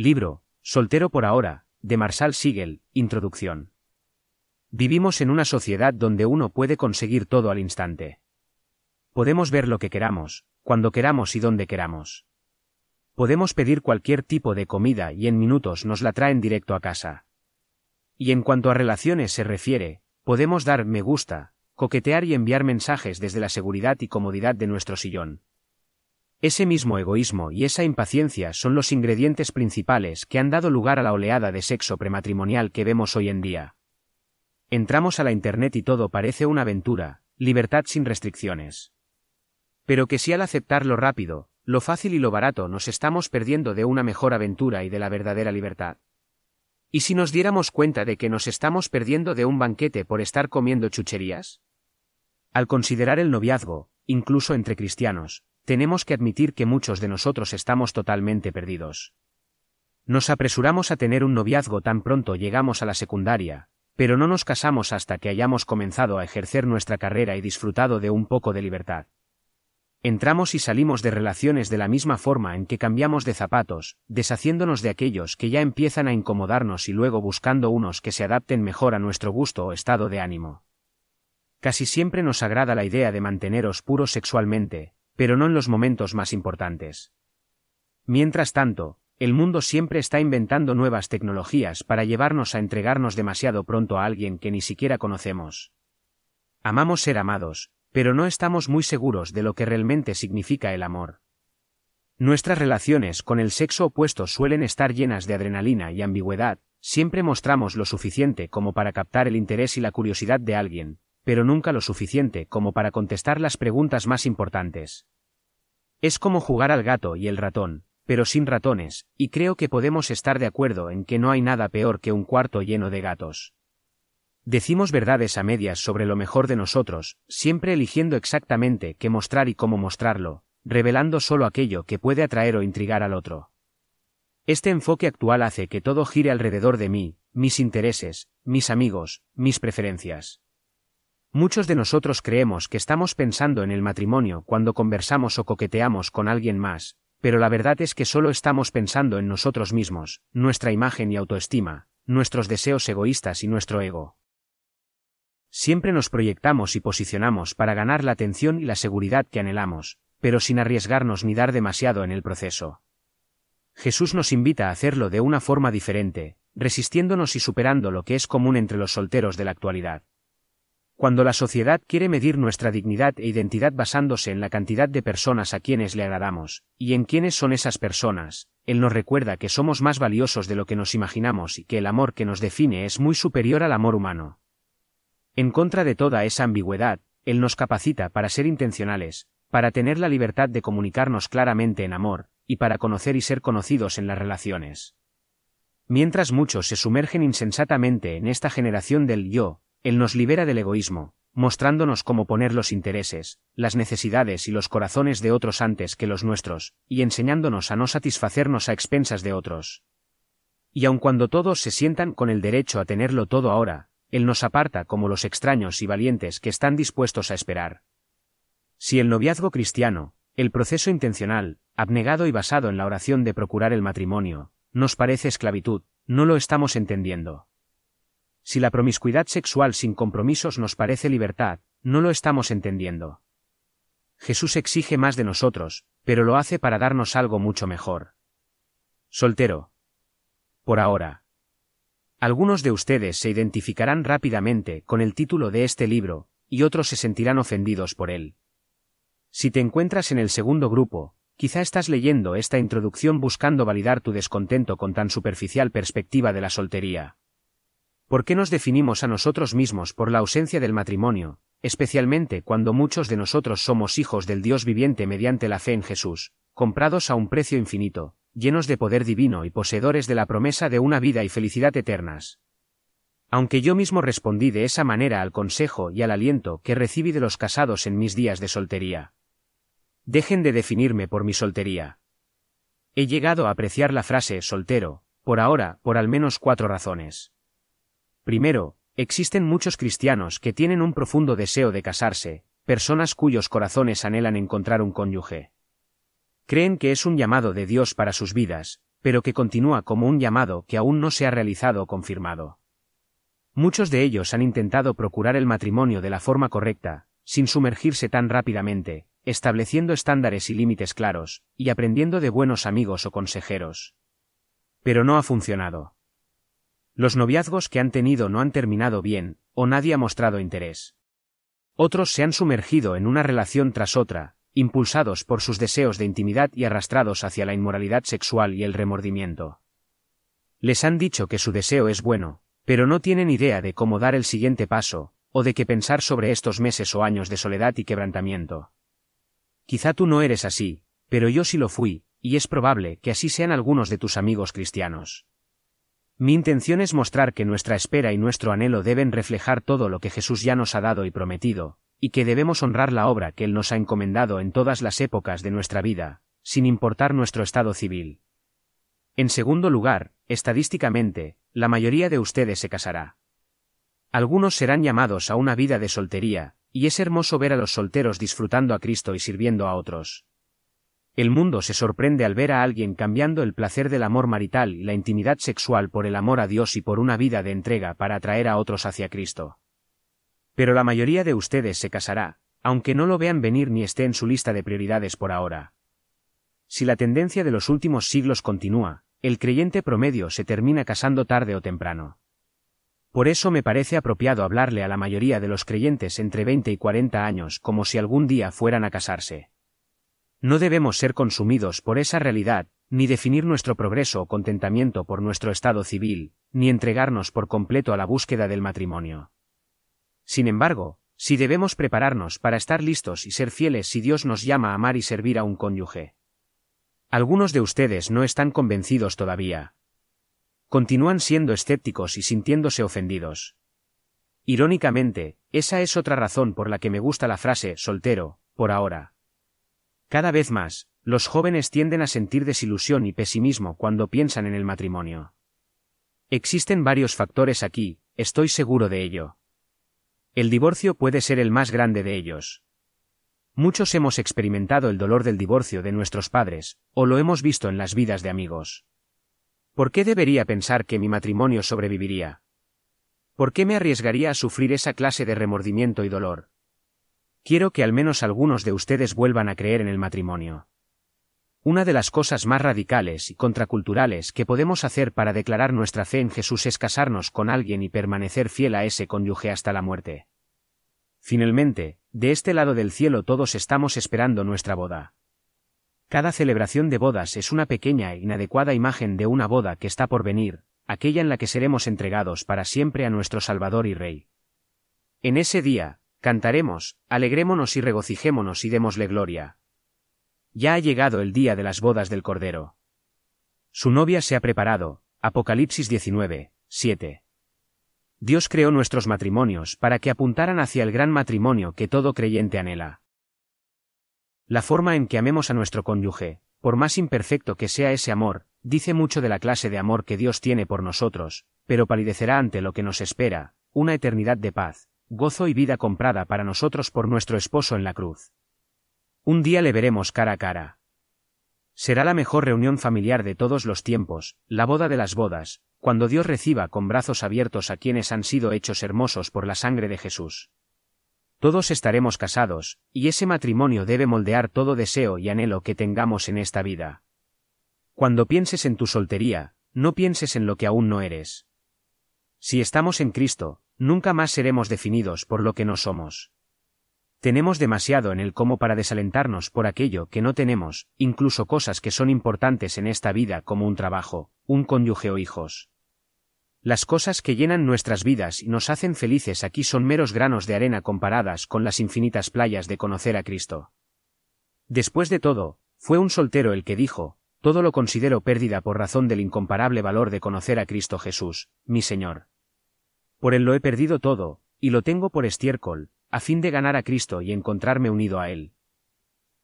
Libro, Soltero por ahora, de Marshall Siegel, Introducción. Vivimos en una sociedad donde uno puede conseguir todo al instante. Podemos ver lo que queramos, cuando queramos y donde queramos. Podemos pedir cualquier tipo de comida y en minutos nos la traen directo a casa. Y en cuanto a relaciones se refiere, podemos dar me gusta, coquetear y enviar mensajes desde la seguridad y comodidad de nuestro sillón. Ese mismo egoísmo y esa impaciencia son los ingredientes principales que han dado lugar a la oleada de sexo prematrimonial que vemos hoy en día. Entramos a la Internet y todo parece una aventura, libertad sin restricciones. Pero que si al aceptar lo rápido, lo fácil y lo barato nos estamos perdiendo de una mejor aventura y de la verdadera libertad. ¿Y si nos diéramos cuenta de que nos estamos perdiendo de un banquete por estar comiendo chucherías? Al considerar el noviazgo, incluso entre cristianos, tenemos que admitir que muchos de nosotros estamos totalmente perdidos. Nos apresuramos a tener un noviazgo tan pronto llegamos a la secundaria, pero no nos casamos hasta que hayamos comenzado a ejercer nuestra carrera y disfrutado de un poco de libertad. Entramos y salimos de relaciones de la misma forma en que cambiamos de zapatos, deshaciéndonos de aquellos que ya empiezan a incomodarnos y luego buscando unos que se adapten mejor a nuestro gusto o estado de ánimo. Casi siempre nos agrada la idea de manteneros puros sexualmente, pero no en los momentos más importantes. Mientras tanto, el mundo siempre está inventando nuevas tecnologías para llevarnos a entregarnos demasiado pronto a alguien que ni siquiera conocemos. Amamos ser amados, pero no estamos muy seguros de lo que realmente significa el amor. Nuestras relaciones con el sexo opuesto suelen estar llenas de adrenalina y ambigüedad, siempre mostramos lo suficiente como para captar el interés y la curiosidad de alguien, pero nunca lo suficiente como para contestar las preguntas más importantes. Es como jugar al gato y el ratón, pero sin ratones, y creo que podemos estar de acuerdo en que no hay nada peor que un cuarto lleno de gatos. Decimos verdades a medias sobre lo mejor de nosotros, siempre eligiendo exactamente qué mostrar y cómo mostrarlo, revelando solo aquello que puede atraer o intrigar al otro. Este enfoque actual hace que todo gire alrededor de mí, mis intereses, mis amigos, mis preferencias. Muchos de nosotros creemos que estamos pensando en el matrimonio cuando conversamos o coqueteamos con alguien más, pero la verdad es que solo estamos pensando en nosotros mismos, nuestra imagen y autoestima, nuestros deseos egoístas y nuestro ego. Siempre nos proyectamos y posicionamos para ganar la atención y la seguridad que anhelamos, pero sin arriesgarnos ni dar demasiado en el proceso. Jesús nos invita a hacerlo de una forma diferente, resistiéndonos y superando lo que es común entre los solteros de la actualidad. Cuando la sociedad quiere medir nuestra dignidad e identidad basándose en la cantidad de personas a quienes le agradamos, y en quiénes son esas personas, Él nos recuerda que somos más valiosos de lo que nos imaginamos y que el amor que nos define es muy superior al amor humano. En contra de toda esa ambigüedad, Él nos capacita para ser intencionales, para tener la libertad de comunicarnos claramente en amor, y para conocer y ser conocidos en las relaciones. Mientras muchos se sumergen insensatamente en esta generación del yo, él nos libera del egoísmo, mostrándonos cómo poner los intereses, las necesidades y los corazones de otros antes que los nuestros, y enseñándonos a no satisfacernos a expensas de otros. Y aun cuando todos se sientan con el derecho a tenerlo todo ahora, Él nos aparta como los extraños y valientes que están dispuestos a esperar. Si el noviazgo cristiano, el proceso intencional, abnegado y basado en la oración de procurar el matrimonio, nos parece esclavitud, no lo estamos entendiendo. Si la promiscuidad sexual sin compromisos nos parece libertad, no lo estamos entendiendo. Jesús exige más de nosotros, pero lo hace para darnos algo mucho mejor. Soltero. Por ahora. Algunos de ustedes se identificarán rápidamente con el título de este libro, y otros se sentirán ofendidos por él. Si te encuentras en el segundo grupo, quizá estás leyendo esta introducción buscando validar tu descontento con tan superficial perspectiva de la soltería. ¿Por qué nos definimos a nosotros mismos por la ausencia del matrimonio, especialmente cuando muchos de nosotros somos hijos del Dios viviente mediante la fe en Jesús, comprados a un precio infinito, llenos de poder divino y poseedores de la promesa de una vida y felicidad eternas? Aunque yo mismo respondí de esa manera al consejo y al aliento que recibí de los casados en mis días de soltería. Dejen de definirme por mi soltería. He llegado a apreciar la frase soltero, por ahora, por al menos cuatro razones. Primero, existen muchos cristianos que tienen un profundo deseo de casarse, personas cuyos corazones anhelan encontrar un cónyuge. Creen que es un llamado de Dios para sus vidas, pero que continúa como un llamado que aún no se ha realizado o confirmado. Muchos de ellos han intentado procurar el matrimonio de la forma correcta, sin sumergirse tan rápidamente, estableciendo estándares y límites claros, y aprendiendo de buenos amigos o consejeros. Pero no ha funcionado. Los noviazgos que han tenido no han terminado bien, o nadie ha mostrado interés. Otros se han sumergido en una relación tras otra, impulsados por sus deseos de intimidad y arrastrados hacia la inmoralidad sexual y el remordimiento. Les han dicho que su deseo es bueno, pero no tienen idea de cómo dar el siguiente paso, o de qué pensar sobre estos meses o años de soledad y quebrantamiento. Quizá tú no eres así, pero yo sí lo fui, y es probable que así sean algunos de tus amigos cristianos. Mi intención es mostrar que nuestra espera y nuestro anhelo deben reflejar todo lo que Jesús ya nos ha dado y prometido, y que debemos honrar la obra que Él nos ha encomendado en todas las épocas de nuestra vida, sin importar nuestro estado civil. En segundo lugar, estadísticamente, la mayoría de ustedes se casará. Algunos serán llamados a una vida de soltería, y es hermoso ver a los solteros disfrutando a Cristo y sirviendo a otros. El mundo se sorprende al ver a alguien cambiando el placer del amor marital y la intimidad sexual por el amor a Dios y por una vida de entrega para atraer a otros hacia Cristo. Pero la mayoría de ustedes se casará, aunque no lo vean venir ni esté en su lista de prioridades por ahora. Si la tendencia de los últimos siglos continúa, el creyente promedio se termina casando tarde o temprano. Por eso me parece apropiado hablarle a la mayoría de los creyentes entre 20 y 40 años como si algún día fueran a casarse. No debemos ser consumidos por esa realidad, ni definir nuestro progreso o contentamiento por nuestro estado civil, ni entregarnos por completo a la búsqueda del matrimonio. Sin embargo, si debemos prepararnos para estar listos y ser fieles si Dios nos llama a amar y servir a un cónyuge. Algunos de ustedes no están convencidos todavía, continúan siendo escépticos y sintiéndose ofendidos. Irónicamente, esa es otra razón por la que me gusta la frase soltero, por ahora. Cada vez más, los jóvenes tienden a sentir desilusión y pesimismo cuando piensan en el matrimonio. Existen varios factores aquí, estoy seguro de ello. El divorcio puede ser el más grande de ellos. Muchos hemos experimentado el dolor del divorcio de nuestros padres, o lo hemos visto en las vidas de amigos. ¿Por qué debería pensar que mi matrimonio sobreviviría? ¿Por qué me arriesgaría a sufrir esa clase de remordimiento y dolor? Quiero que al menos algunos de ustedes vuelvan a creer en el matrimonio. Una de las cosas más radicales y contraculturales que podemos hacer para declarar nuestra fe en Jesús es casarnos con alguien y permanecer fiel a ese cónyuge hasta la muerte. Finalmente, de este lado del cielo todos estamos esperando nuestra boda. Cada celebración de bodas es una pequeña e inadecuada imagen de una boda que está por venir, aquella en la que seremos entregados para siempre a nuestro Salvador y Rey. En ese día, cantaremos, alegrémonos y regocijémonos y démosle gloria. Ya ha llegado el día de las bodas del Cordero. Su novia se ha preparado, Apocalipsis 19, 7. Dios creó nuestros matrimonios para que apuntaran hacia el gran matrimonio que todo creyente anhela. La forma en que amemos a nuestro cónyuge, por más imperfecto que sea ese amor, dice mucho de la clase de amor que Dios tiene por nosotros, pero palidecerá ante lo que nos espera, una eternidad de paz, gozo y vida comprada para nosotros por nuestro esposo en la cruz. Un día le veremos cara a cara. Será la mejor reunión familiar de todos los tiempos, la boda de las bodas, cuando Dios reciba con brazos abiertos a quienes han sido hechos hermosos por la sangre de Jesús. Todos estaremos casados, y ese matrimonio debe moldear todo deseo y anhelo que tengamos en esta vida. Cuando pienses en tu soltería, no pienses en lo que aún no eres. Si estamos en Cristo, nunca más seremos definidos por lo que no somos. Tenemos demasiado en el cómo para desalentarnos por aquello que no tenemos, incluso cosas que son importantes en esta vida como un trabajo, un cónyuge o hijos. Las cosas que llenan nuestras vidas y nos hacen felices aquí son meros granos de arena comparadas con las infinitas playas de conocer a Cristo. Después de todo, fue un soltero el que dijo, todo lo considero pérdida por razón del incomparable valor de conocer a Cristo Jesús, mi Señor. Por él lo he perdido todo, y lo tengo por estiércol, a fin de ganar a Cristo y encontrarme unido a Él.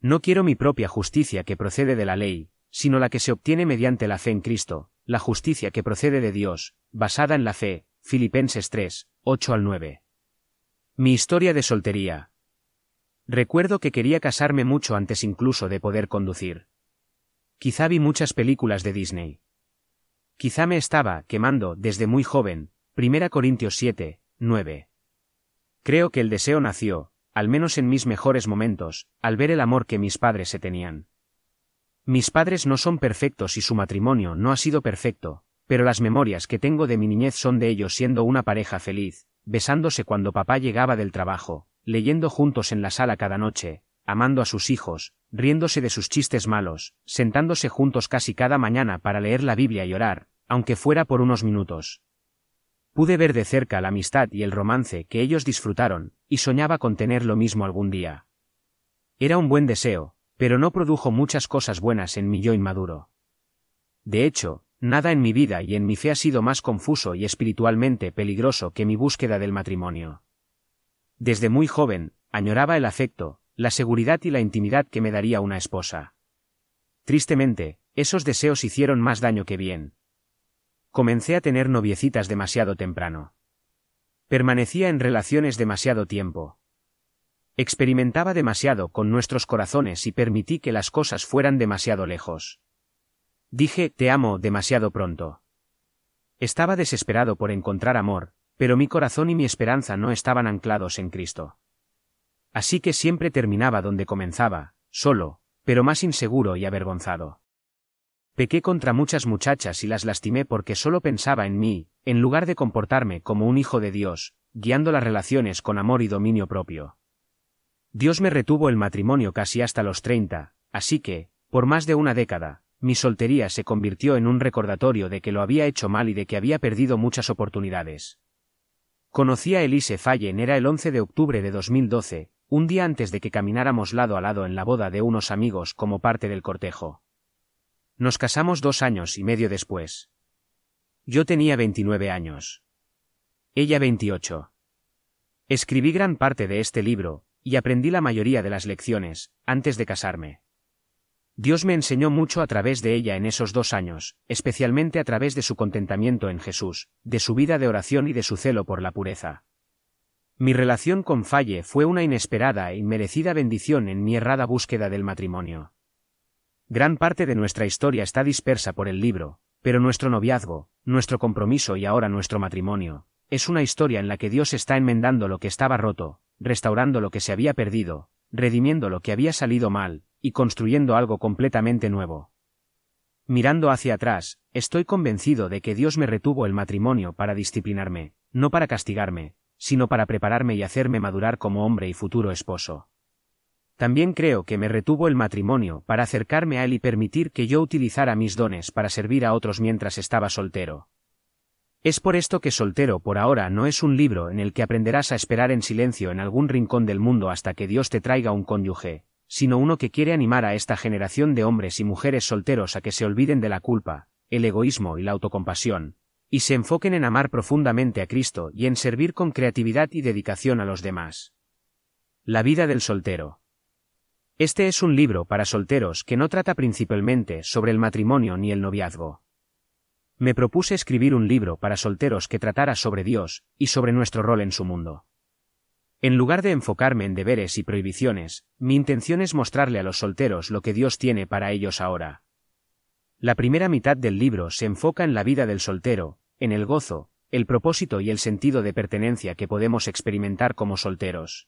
No quiero mi propia justicia que procede de la ley, sino la que se obtiene mediante la fe en Cristo, la justicia que procede de Dios, basada en la fe, Filipenses 3, 8 al 9. Mi historia de soltería. Recuerdo que quería casarme mucho antes incluso de poder conducir. Quizá vi muchas películas de Disney. Quizá me estaba quemando desde muy joven. 1 Corintios 7, 9. Creo que el deseo nació, al menos en mis mejores momentos, al ver el amor que mis padres se tenían. Mis padres no son perfectos y su matrimonio no ha sido perfecto, pero las memorias que tengo de mi niñez son de ellos siendo una pareja feliz, besándose cuando papá llegaba del trabajo, leyendo juntos en la sala cada noche, amando a sus hijos, riéndose de sus chistes malos, sentándose juntos casi cada mañana para leer la Biblia y orar, aunque fuera por unos minutos. Pude ver de cerca la amistad y el romance que ellos disfrutaron, y soñaba con tener lo mismo algún día. Era un buen deseo, pero no produjo muchas cosas buenas en mi yo inmaduro. De hecho, nada en mi vida y en mi fe ha sido más confuso y espiritualmente peligroso que mi búsqueda del matrimonio. Desde muy joven, añoraba el afecto, la seguridad y la intimidad que me daría una esposa. Tristemente, esos deseos hicieron más daño que bien. Comencé a tener noviecitas demasiado temprano. Permanecía en relaciones demasiado tiempo, Experimentaba demasiado con nuestros corazones y permití que las cosas fueran demasiado lejos. Dije, te amo demasiado pronto. Estaba desesperado por encontrar amor, pero mi corazón y mi esperanza no estaban anclados en Cristo. Así que siempre terminaba donde comenzaba, solo, pero más inseguro y avergonzado. Pequé contra muchas muchachas y las lastimé porque solo pensaba en mí, en lugar de comportarme como un hijo de Dios, guiando las relaciones con amor y dominio propio. Dios me retuvo el matrimonio casi hasta los 30, así que, por más de una década, mi soltería se convirtió en un recordatorio de que lo había hecho mal y de que había perdido muchas oportunidades. Conocí a Elise Fallen era el 11 de octubre de 2012, un día antes de que camináramos lado a lado en la boda de unos amigos como parte del cortejo. Nos casamos dos años y medio después. Yo tenía 29 años. Ella 28. Escribí gran parte de este libro, y aprendí la mayoría de las lecciones, antes de casarme. Dios me enseñó mucho a través de ella en esos dos años, especialmente a través de su contentamiento en Jesús, de su vida de oración y de su celo por la pureza. Mi relación con Falle fue una inesperada e inmerecida bendición en mi errada búsqueda del matrimonio. Gran parte de nuestra historia está dispersa por el libro, pero nuestro noviazgo, nuestro compromiso y ahora nuestro matrimonio, es una historia en la que Dios está enmendando lo que estaba roto, restaurando lo que se había perdido, redimiendo lo que había salido mal, y construyendo algo completamente nuevo. Mirando hacia atrás, estoy convencido de que Dios me retuvo el matrimonio para disciplinarme, no para castigarme, sino para prepararme y hacerme madurar como hombre y futuro esposo. También creo que me retuvo el matrimonio para acercarme a Él y permitir que yo utilizara mis dones para servir a otros mientras estaba soltero. Es por esto que Soltero por ahora no es un libro en el que aprenderás a esperar en silencio en algún rincón del mundo hasta que Dios te traiga un cónyuge, sino uno que quiere animar a esta generación de hombres y mujeres solteros a que se olviden de la culpa, el egoísmo y la autocompasión, y se enfoquen en amar profundamente a Cristo y en servir con creatividad y dedicación a los demás. La vida del soltero. Este es un libro para solteros que no trata principalmente sobre el matrimonio ni el noviazgo. Me propuse escribir un libro para solteros que tratara sobre Dios y sobre nuestro rol en su mundo. En lugar de enfocarme en deberes y prohibiciones, mi intención es mostrarle a los solteros lo que Dios tiene para ellos ahora. La primera mitad del libro se enfoca en la vida del soltero, en el gozo, el propósito y el sentido de pertenencia que podemos experimentar como solteros.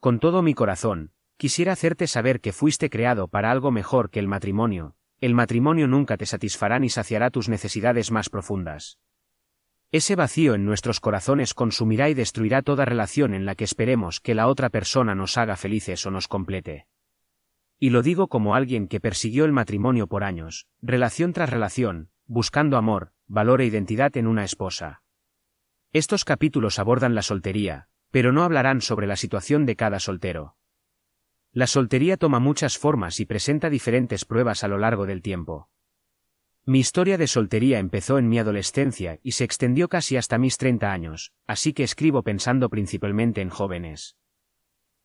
Con todo mi corazón, quisiera hacerte saber que fuiste creado para algo mejor que el matrimonio, el matrimonio nunca te satisfará ni saciará tus necesidades más profundas. Ese vacío en nuestros corazones consumirá y destruirá toda relación en la que esperemos que la otra persona nos haga felices o nos complete. Y lo digo como alguien que persiguió el matrimonio por años, relación tras relación, buscando amor, valor e identidad en una esposa. Estos capítulos abordan la soltería, pero no hablarán sobre la situación de cada soltero. La soltería toma muchas formas y presenta diferentes pruebas a lo largo del tiempo. Mi historia de soltería empezó en mi adolescencia y se extendió casi hasta mis 30 años, así que escribo pensando principalmente en jóvenes.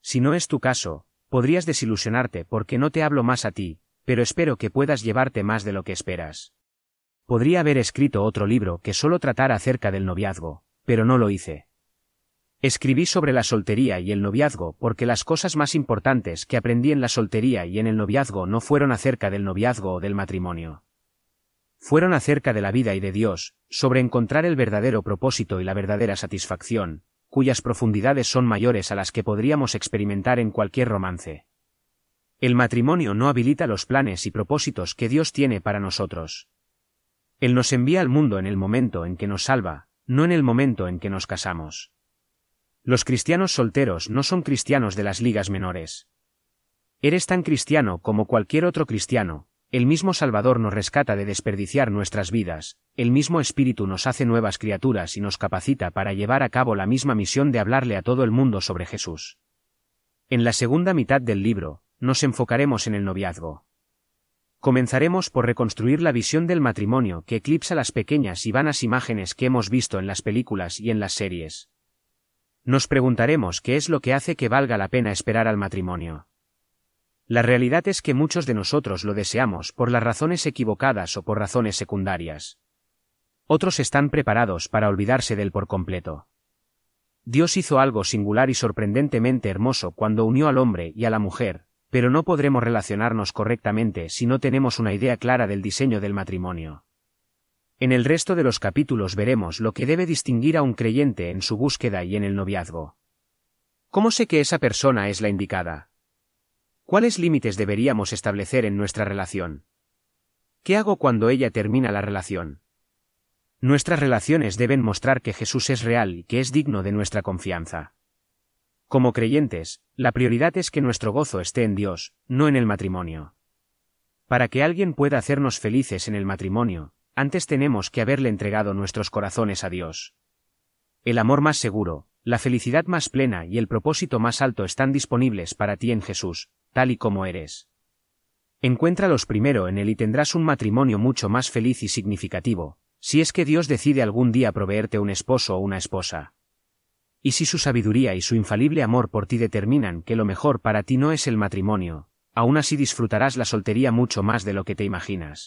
Si no es tu caso, podrías desilusionarte porque no te hablo más a ti, pero espero que puedas llevarte más de lo que esperas. Podría haber escrito otro libro que solo tratara acerca del noviazgo, pero no lo hice. Escribí sobre la soltería y el noviazgo porque las cosas más importantes que aprendí en la soltería y en el noviazgo no fueron acerca del noviazgo o del matrimonio. Fueron acerca de la vida y de Dios, sobre encontrar el verdadero propósito y la verdadera satisfacción, cuyas profundidades son mayores a las que podríamos experimentar en cualquier romance. El matrimonio no habilita los planes y propósitos que Dios tiene para nosotros. Él nos envía al mundo en el momento en que nos salva, no en el momento en que nos casamos. Los cristianos solteros no son cristianos de las ligas menores. Eres tan cristiano como cualquier otro cristiano, el mismo Salvador nos rescata de desperdiciar nuestras vidas, el mismo Espíritu nos hace nuevas criaturas y nos capacita para llevar a cabo la misma misión de hablarle a todo el mundo sobre Jesús. En la segunda mitad del libro, nos enfocaremos en el noviazgo. Comenzaremos por reconstruir la visión del matrimonio que eclipsa las pequeñas y vanas imágenes que hemos visto en las películas y en las series. Nos preguntaremos qué es lo que hace que valga la pena esperar al matrimonio. La realidad es que muchos de nosotros lo deseamos por las razones equivocadas o por razones secundarias. Otros están preparados para olvidarse del por completo. Dios hizo algo singular y sorprendentemente hermoso cuando unió al hombre y a la mujer, pero no podremos relacionarnos correctamente si no tenemos una idea clara del diseño del matrimonio. En el resto de los capítulos veremos lo que debe distinguir a un creyente en su búsqueda y en el noviazgo. ¿Cómo sé que esa persona es la indicada? ¿Cuáles límites deberíamos establecer en nuestra relación? ¿Qué hago cuando ella termina la relación? Nuestras relaciones deben mostrar que Jesús es real y que es digno de nuestra confianza. Como creyentes, la prioridad es que nuestro gozo esté en Dios, no en el matrimonio. Para que alguien pueda hacernos felices en el matrimonio, antes tenemos que haberle entregado nuestros corazones a Dios. El amor más seguro, la felicidad más plena y el propósito más alto están disponibles para ti en Jesús, tal y como eres. Encuéntralos primero en él y tendrás un matrimonio mucho más feliz y significativo, si es que Dios decide algún día proveerte un esposo o una esposa. Y si su sabiduría y su infalible amor por ti determinan que lo mejor para ti no es el matrimonio, aún así disfrutarás la soltería mucho más de lo que te imaginas.